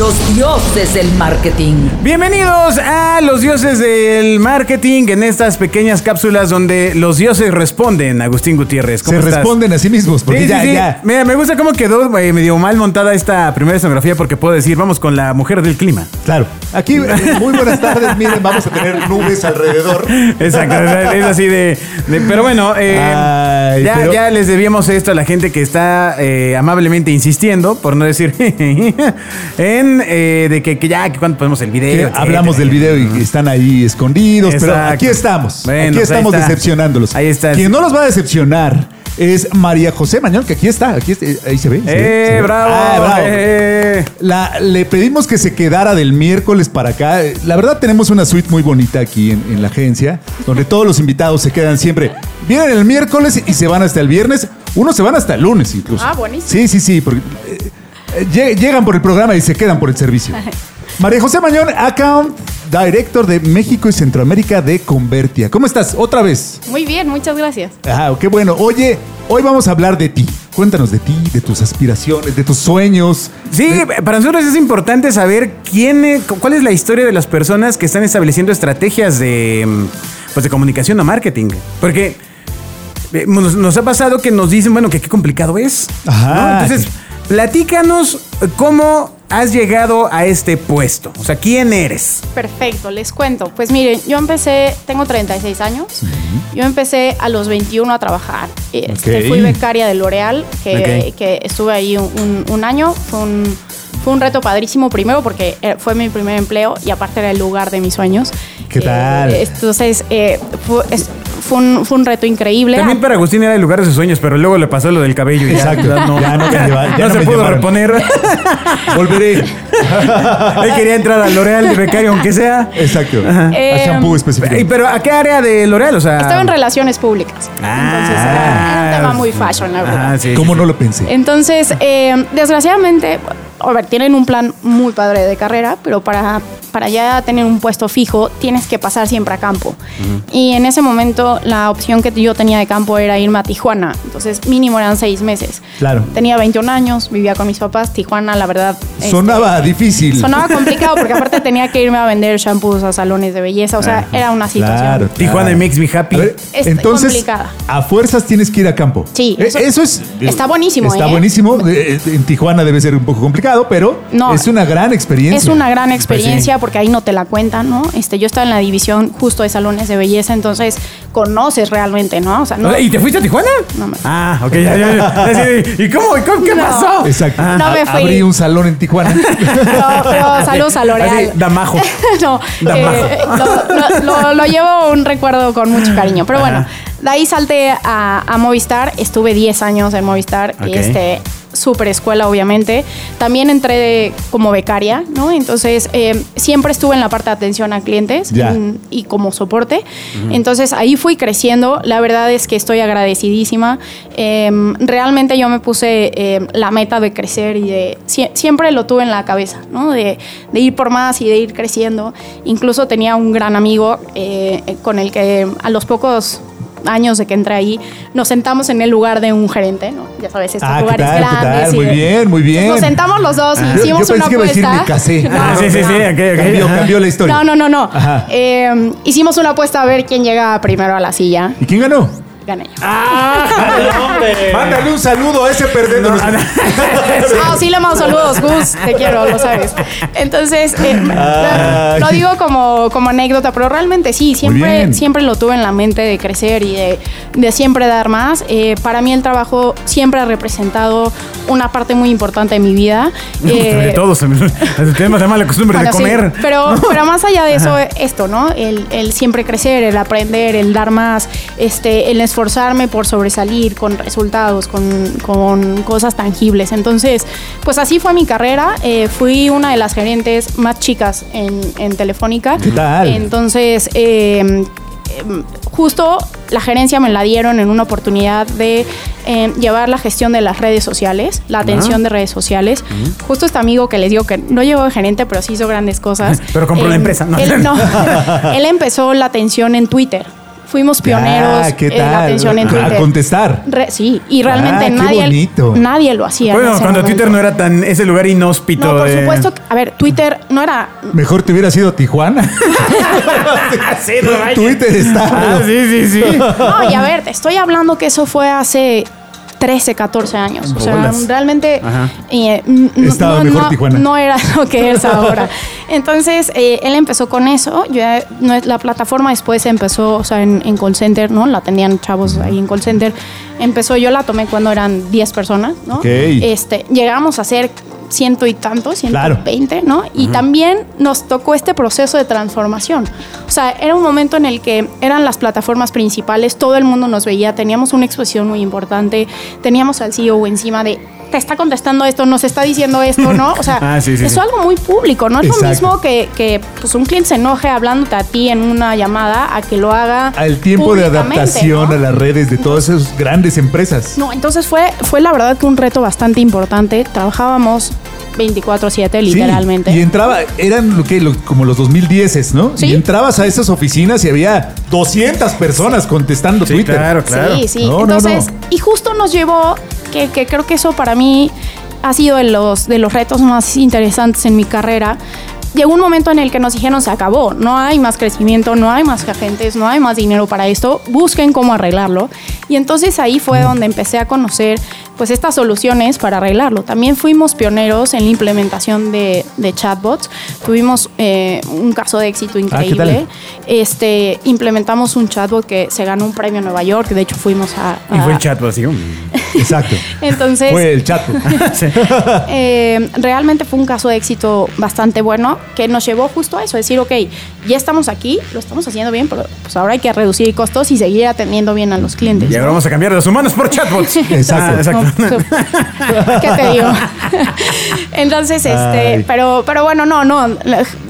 Los dioses del marketing. Bienvenidos a los dioses del marketing en estas pequeñas cápsulas donde los dioses responden. Agustín Gutiérrez, ¿cómo Se estás? responden a sí mismos, porque Sí, ya, sí, sí. ya. Mira, me gusta cómo quedó eh, medio mal montada esta primera escenografía porque puedo decir, vamos con la mujer del clima. Claro. Aquí, eh, muy buenas tardes. Miren, vamos a tener nubes alrededor. Exacto, es es así de, de- Pero bueno, eh, Ay, ya, pero- ya les debíamos esto a la gente que está eh, amablemente insistiendo, por no decir, en eh, de que, que ya, que cuando ponemos el video. Etcétera. hablamos del video y están ahí escondidos, pero Exacto. aquí estamos. Bueno, aquí pues ahí estamos está. decepcionándolos. Ahí está. Quien no los va a decepcionar es María José Mañón, que aquí está. Aquí está, ahí se ve. se ve, ¡Eh, se ve. bravo! Ah, bravo. eh. La- le pedimos que se quedara del miércoles para acá. La verdad tenemos una suite muy bonita aquí en, en la agencia, donde todos los invitados se quedan siempre. Vienen el miércoles y se van hasta el viernes. Unos se van hasta el lunes incluso. Ah, buenísimo. Sí, sí, sí. porque, eh, llegan por el programa y se quedan por el servicio. María José Mañón, Account Director de México y Centroamérica de Convertia. ¿Cómo estás? Otra vez. Muy bien, muchas gracias. Ah, qué bueno. Oye, hoy vamos a hablar de ti. Cuéntanos de ti, de tus aspiraciones, de tus sueños. Sí, para nosotros es importante saber quién, es- cuál es la historia de las personas que están estableciendo estrategias de, mm, pues de comunicación o marketing. Porque eh, nos, nos ha pasado que nos dicen, bueno, que qué complicado es. Ajá. ¿no? Entonces, platícanos cómo has llegado a este puesto. O sea, ¿quién eres? Perfecto, les cuento. Pues miren, yo empecé, tengo 36 años. Yo empecé a los 21 a trabajar. Este. Fui becaria de L'Oreal, que, Ok. que estuve ahí un, un- año. Fue un, fue un reto padrísimo primero porque eh, fue mi primer empleo y aparte era el lugar de mis sueños. ¿Qué Eh, tal? entonces, eh, fue, es- fue un, fue un reto increíble. También para Agustín era el lugar de sus sueños, pero luego le pasó lo del cabello. y ya- Exacto. Ya no, Ya no lleva- ya no no se pudo llevaron. reponer. Volveré. Él quería entrar al L'Oreal de becario, aunque sea. Exacto. Eh, a shampoo específico. Y, pero ¿a qué área de L'Oreal? O sea, Estaba en relaciones públicas. Ah. Entonces era, era un tema muy fashion, la verdad. Sí, ¿Cómo sí, no sí. lo pensé? Entonces, eh, desgraciadamente, a ver, tienen un plan muy padre de carrera, pero para, para ya tener un puesto fijo tienes que pasar siempre a campo. Y en ese momento la opción que yo tenía de campo era irme a Tijuana. Entonces, mínimo eran seis meses. Claro. Tenía 21 años, vivía con mis papás. Tijuana, la verdad... este, Sonaba difícil. Sonaba complicado porque aparte tenía que irme a vender shampoos a salones de belleza. O sea, era una situación. Claro. Tijuana claro. makes me happy. A ver, Es entonces, complicada. a fuerzas tienes que ir a campo. Sí, Eh, eso- es. está buenísimo, Está ¿eh? buenísimo. Eh, En Tijuana debe ser un poco complicado, pero No, es una gran experiencia. Es una gran experiencia porque ahí no te la cuentan, ¿no? Este, yo estaba en la división justo de salones de belleza, entonces conoces realmente, ¿no? O sea, no, ¿Y te fuiste a Tijuana? No me- Ah, ok, ya, ya, ya. ¿Y cómo? ¿Y cómo? ¿Qué No. pasó? Exacto. No me fui. Abrí un salón en Tijuana. pero, pero saludos a L'Oreal. Damajo. no, Damajo. eh, lo, lo- lo- llevo un recuerdo con mucho cariño. Pero bueno, de ahí salté a, a Movistar. Estuve 10 años en Movistar. Ok. Este, super escuela, obviamente. También entré como becaria, ¿no? Entonces, eh, siempre estuve en la parte de atención a clientes mm, y como soporte. Entonces, ahí fui creciendo. La verdad es que estoy agradecidísima. Eh, realmente yo me puse eh, la meta de crecer y de... sie- siempre lo tuve en la cabeza, ¿no? De, de ir por más y de ir creciendo. Incluso tenía un gran amigo eh, con el que a los pocos años de que entré ahí, nos sentamos en el lugar de un gerente, ¿no? Ya sabes, estos Ah, ¿qué lugares grandes. tal? y Muy de- bien, muy bien. Nos sentamos los dos y Yo- hicimos yo pensé una que iba a decir, apuesta. me casé. No, Ah, sí, sí, sí, no. ok. Cambió, la historia. No, no, no, no. Ajá. Eh, hicimos una apuesta a ver quién llega primero a la silla. ¿Y quién ganó? Gané yo. Mándale un saludo a ese perdedor. Ah, sí, le mando saludos, Gus, te quiero, lo sabes. Entonces, eh, Ay. lo digo como, como anécdota, pero realmente sí, siempre, siempre lo tuve en la mente de crecer y de, de siempre dar más. Eh, para mí el trabajo siempre ha representado una parte muy importante de mi vida. De Eh, todos. Tenemos la mala costumbre bueno, de sí, comer. pero, pero más allá de eso, esto, ¿no? El, el siempre crecer, el aprender, el dar más, este, el esforzarme por sobresalir con resultados, con, con cosas tangibles. Entonces, pues así fue mi carrera. Eh, fui una de las gerentes más chicas en, en Telefónica. ¿Qué tal? Entonces, eh, em, justo la gerencia me la dieron en una oportunidad de eh, llevar la gestión de las redes sociales, la atención de redes sociales. Justo este amigo que les digo que no llegó de gerente, pero sí hizo grandes cosas. Pero compró la empresa, ¿no? Él, no, él empezó la atención en Twitter. Fuimos pioneros Ah, ¿qué en la atención en A Twitter. contestar. Re- sí, y realmente Ah, nadie, bonito. nadie lo hacía. en Bueno, cuando momento. Twitter no era tan ese lugar inhóspito. No, por de- supuesto. que- a ver, Twitter no era. Mejor te hubiera sido Tijuana. Sí, no. Twitter está. Ah, sí, sí, sí. No, y a ver, te estoy hablando que eso fue hace 13, 14 años. O sea, Bolas. realmente eh, no, era lo que es ahora. Entonces, eh, él empezó con eso. Yo, la plataforma después empezó, o sea, en, en call center, ¿no? La tenían chavos ahí en call center. Empezó, yo la tomé cuando eran 10 personas, ¿no? Este, llegamos a ser ciento y Claro. 120, ¿no? Y también nos tocó este proceso de transformación. O sea, era un momento en el que eran las plataformas principales, todo el mundo nos veía, teníamos una exposición muy importante, teníamos al CEO encima de, te está contestando esto, nos está diciendo esto, ¿no? O sea, Ah, sí, sí, es sí. algo muy público, no es Exacto. lo mismo que, que pues, un cliente se enoje hablándote a ti en una llamada a que lo haga Al tiempo de adaptación ¿no? a las redes de todas esas grandes empresas. No, entonces fue, fue la verdad que un reto bastante importante. Trabajábamos 24/7 Sí, literalmente. y entraba, eran lo que, lo- como los 2010, ¿no? Sí. Y entrabas a esas oficinas y había 200 personas contestando Sí, Twitter. claro, claro. Sí, sí. No, no, Entonces, no. y justo nos llevó, que, que creo que eso para mí ha sido de los, de los retos más interesantes en mi carrera. Llegó un momento en el que nos dijeron se acabó, no hay más crecimiento, no hay más agentes, no hay más dinero para esto, busquen cómo arreglarlo. Y entonces ahí fue donde empecé a conocer pues estas soluciones para arreglarlo. También fuimos pioneros en la implementación de, de chatbots. Tuvimos eh, un caso de éxito Ah, increíble. Este, implementamos un chatbot que se ganó un premio en Nueva York, de hecho fuimos a... Y fue el chat así. um. Exacto. Entonces, Fue el chat. Sí. eh, realmente fue un caso de éxito bastante bueno que nos llevó justo a eso, decir, ok, ya estamos aquí, lo estamos haciendo bien, pero pues ahora hay que reducir costos y seguir atendiendo bien a los clientes. Y ahora vamos a cambiar los humanos por chatbots. Exacto. Ah, exacto. ¿Qué te digo? Entonces, este, Ay. pero, pero bueno, no, no.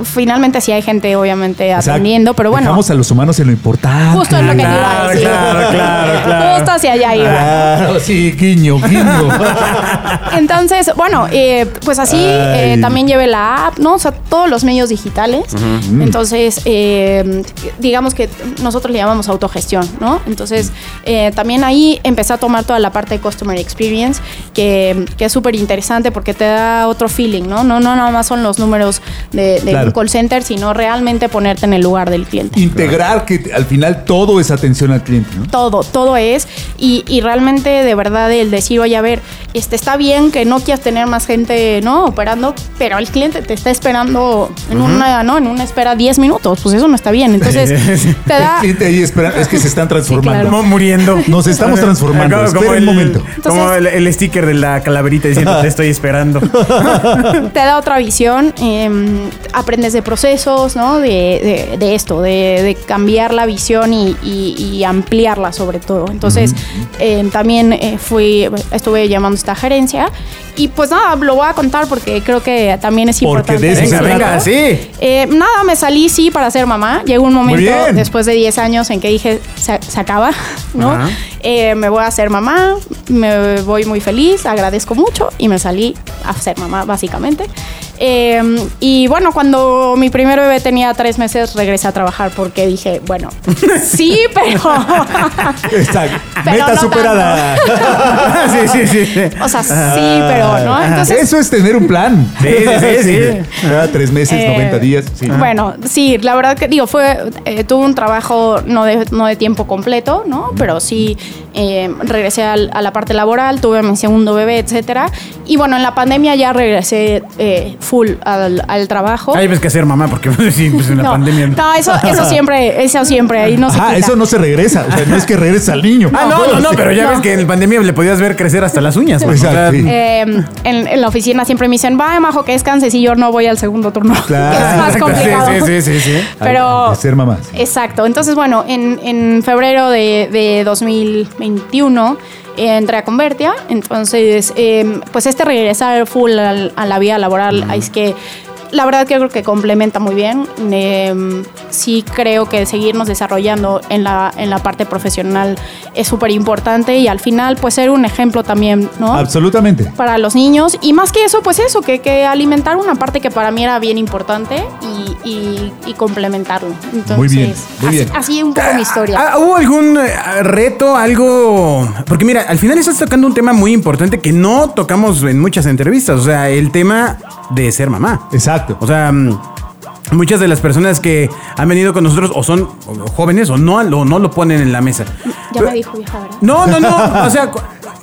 Finalmente sí hay gente, obviamente, Exacto. atendiendo, pero bueno. Dejamos a los humanos en lo importante. Justo es lo que te iba a Claro, decir. claro, claro, claro. Justo hacia allá iba. Claro, sí, guiño, guiño. Entonces, bueno, eh, pues así eh, también llevé la app, ¿no? O sea, todos los medios digitales. Entonces, eh, digamos que nosotros le llamamos autogestión, ¿no? Entonces, eh, también ahí empecé a tomar toda la parte de Customer Experience, que, que es súper interesante porque te da otro feeling, ¿no? No, no nada más son los números de, de Claro. un call center, sino realmente ponerte en el lugar del cliente. Integrar que al final todo es atención al cliente, ¿no? Todo, todo es. Y, y realmente, de verdad, el decir, oye, a ver, este, está bien que no quieras tener más gente, ¿no? Operando, pero el cliente te está esperando en una, ¿no? En una espera 10 minutos. Pues eso no está bien. Entonces, te El da. cliente ahí espera, es que se están transformando. claro. Como muriendo. Nos estamos transformando. Como Espera el- momento. Como el, el sticker de la calaverita diciendo te estoy esperando. te da otra visión, eh, aprendes de procesos, ¿no? De, de- de esto, de, de cambiar la visión y, y- y ampliarla sobre todo. Entonces, eh, también eh, fui, estuve llamando a esta gerencia y pues nada, lo voy a contar porque creo que también es Porque importante. de eso Venga, se venga, trata. sí. Eh, nada, me salí sí para ser mamá. Llegó un momento después de 10 años en que dije, se, se acaba, ¿no? Eh, me voy a hacer mamá, me voy muy feliz, agradezco mucho y me salí a ser mamá, básicamente. Eh, y bueno, cuando mi primer bebé tenía tres meses, regresé a trabajar porque dije, bueno, sí, pero... Exacto. Pero Meta no superada. sí, sí, sí, sí. o sea, sí, pero no. Entonces, Eso es tener un plan. Sí, sí, sí, sí. Ah, tres meses, Eh, 90 días. sí. Bueno, sí, la verdad que digo, fue, eh, tuve un trabajo no de, no de tiempo completo, ¿no? Pero sí eh, regresé al- a la parte laboral, tuve mi segundo bebé, etcétera. Y bueno, en la pandemia ya regresé eh, full al, al trabajo. Hay que hacer mamá porque sí, pues en la no, pandemia. no, eso, eso siempre, eso siempre, ahí no se Ah, eso no se regresa. O sea, no es que regresa al niño. Ah, no, no, no, pero ya No. ves que en la pandemia le podías ver crecer hasta las uñas. pues, Exacto, sí. Eh, en, en la oficina siempre me dicen, va, Majo, que descanses y yo no voy al segundo turno. Claro. es más complicado. Sí, sí, sí, sí. sí. Pero De ser mamá. Exacto. Entonces, bueno, en, en febrero de, de 2021 eh, entré a Convertia. Entonces, eh, pues este regresar full a la vida laboral, es que la verdad que creo que complementa muy bien. Eh, sí creo que seguirnos desarrollando en la, en la parte profesional es súper importante y al final pues ser un ejemplo también, ¿no? Absolutamente. Para los niños y más que eso pues eso, que, que alimentar una parte que para mí era bien importante y, y- y complementarlo. Entonces, Muy bien, muy así, bien. así un poco mi historia. Ah, ¿Hubo algún eh, reto, algo? Porque mira, al final estás tocando un tema muy importante que no tocamos en muchas entrevistas, o sea, el tema de ser mamá. Exacto. O sea, mm, muchas de las personas que han venido con nosotros o son jóvenes o no, o no lo ponen en la mesa. ya me dijo vieja, ¿verdad? No, no, no. O sea,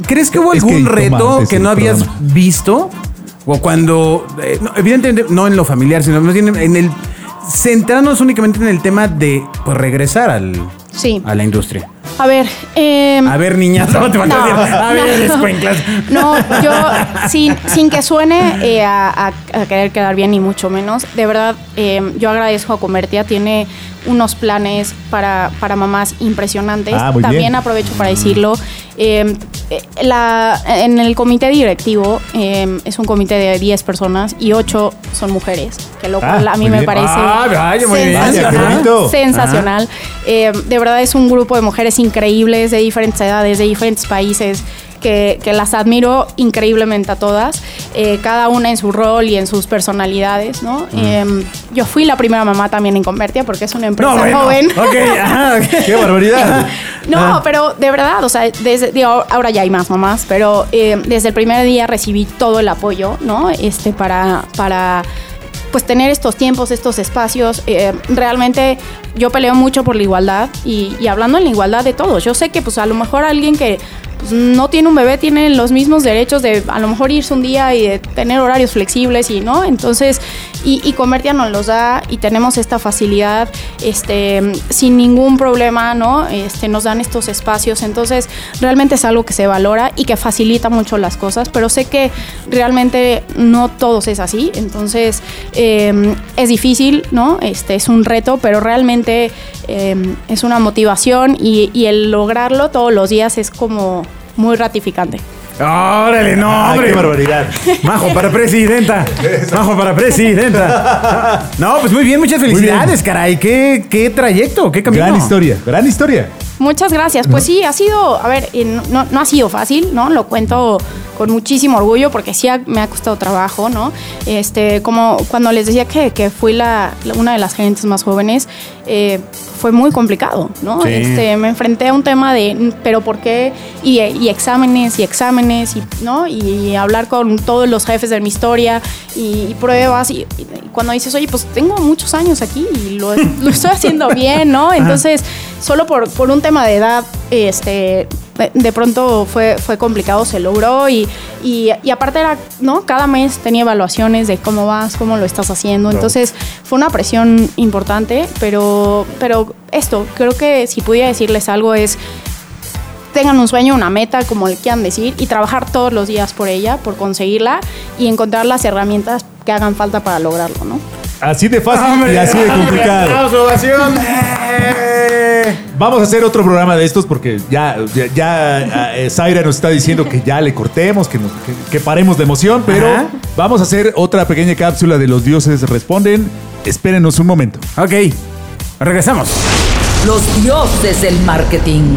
¿crees que hubo Es que algún toma reto que no habías programa. visto? O cuando, eh, no, evidentemente, no en lo familiar, sino más bien en el centrarnos únicamente en el tema de pues, regresar al, Sí. a la industria. A ver, em, A ver, niñas, ¿cómo te van a No, decir? A ver, no. No, yo sin, sin que suene eh, a, a- a querer quedar bien ni mucho menos, de verdad eh, yo agradezco a Comertia, tiene unos planes para, para mamás impresionantes. Ah, muy También bien. aprovecho para decirlo. Eh, la- en el comité directivo eh, es un comité de 10 personas y 8 son mujeres, que lo Ah, cual a mí me bien. parece Ah, vaya, muy sensacional. Eh, de verdad es un grupo de mujeres increíbles de diferentes edades, de diferentes países. Que, que las admiro increíblemente a todas, eh, cada una en su rol y en sus personalidades, ¿no? Eh, yo fui la primera mamá también en Convertia porque es una empresa No, bueno. joven. Ajá. ¡Qué barbaridad! No, pero de verdad, o sea, desde, digo, ahora ya hay más mamás, pero eh, desde el primer día recibí todo el apoyo, ¿no? Este, para, para pues tener estos tiempos, estos espacios. Eh, realmente yo peleo mucho por la igualdad y, y hablando en la igualdad de todos. Yo sé que pues a lo mejor alguien que pues, no tiene un bebé tiene los mismos derechos de a lo mejor irse un día y de tener horarios flexibles y no. Entonces, y, y nos los da y tenemos esta facilidad este, sin ningún problema, ¿no? Este, nos dan estos espacios. Entonces, realmente es algo que se valora y que facilita mucho las cosas, pero sé que realmente no todos es así. Entonces, eh, es difícil, ¿no? Este, es un reto, pero realmente eh, es una motivación y el lograrlo todos los días es como muy gratificante. Órale, no, ¡Ay, hombre. qué barbaridad! Majo para presidenta. Majo para presidenta. No, pues muy bien, muchas bien. felicidades, caray. ¿Qué, qué trayecto, qué camino. Gran historia, gran historia. Muchas gracias. Pues sí, ha sido, a ver, no, no ha sido fácil, ¿no? Lo cuento con muchísimo orgullo porque sí ha- me ha costado trabajo, ¿no? Este, como cuando les decía que, que fui la, una de las gerentes más jóvenes, eh, fue muy complicado, ¿no? Sí. Este, me enfrenté a un tema de, "Mm, pero ¿por qué? Y, y exámenes y exámenes, y, ¿no? Y hablar con todos los jefes de mi historia y, y pruebas. Y, cuando dices, oye, pues tengo muchos años aquí y lo, lo estoy haciendo bien, ¿no? Entonces, solo por, por un tema de edad, este, de, pronto fue, fue complicado, se logró y, y, y aparte era, ¿no? Cada mes tenía evaluaciones de cómo vas, cómo lo estás haciendo. Entonces, fue una presión importante, pero, pero esto, creo que si pudiera decirles algo es tengan un sueño, una meta, como le quieran decir, y trabajar todos los días por ella, por conseguirla y encontrar las herramientas que hagan falta para lograrlo, ¿no? Así de fácil Hombre, y así de complicado. aplauso, ovación. Vamos a hacer otro programa de estos porque ya, ya, ya, eh, Zaira nos está diciendo que ya le cortemos, que, nos- que- que paremos de emoción, pero Ajá. vamos a hacer otra pequeña cápsula de los dioses responden. Espérenos un momento. Ok, regresamos. Los dioses del marketing.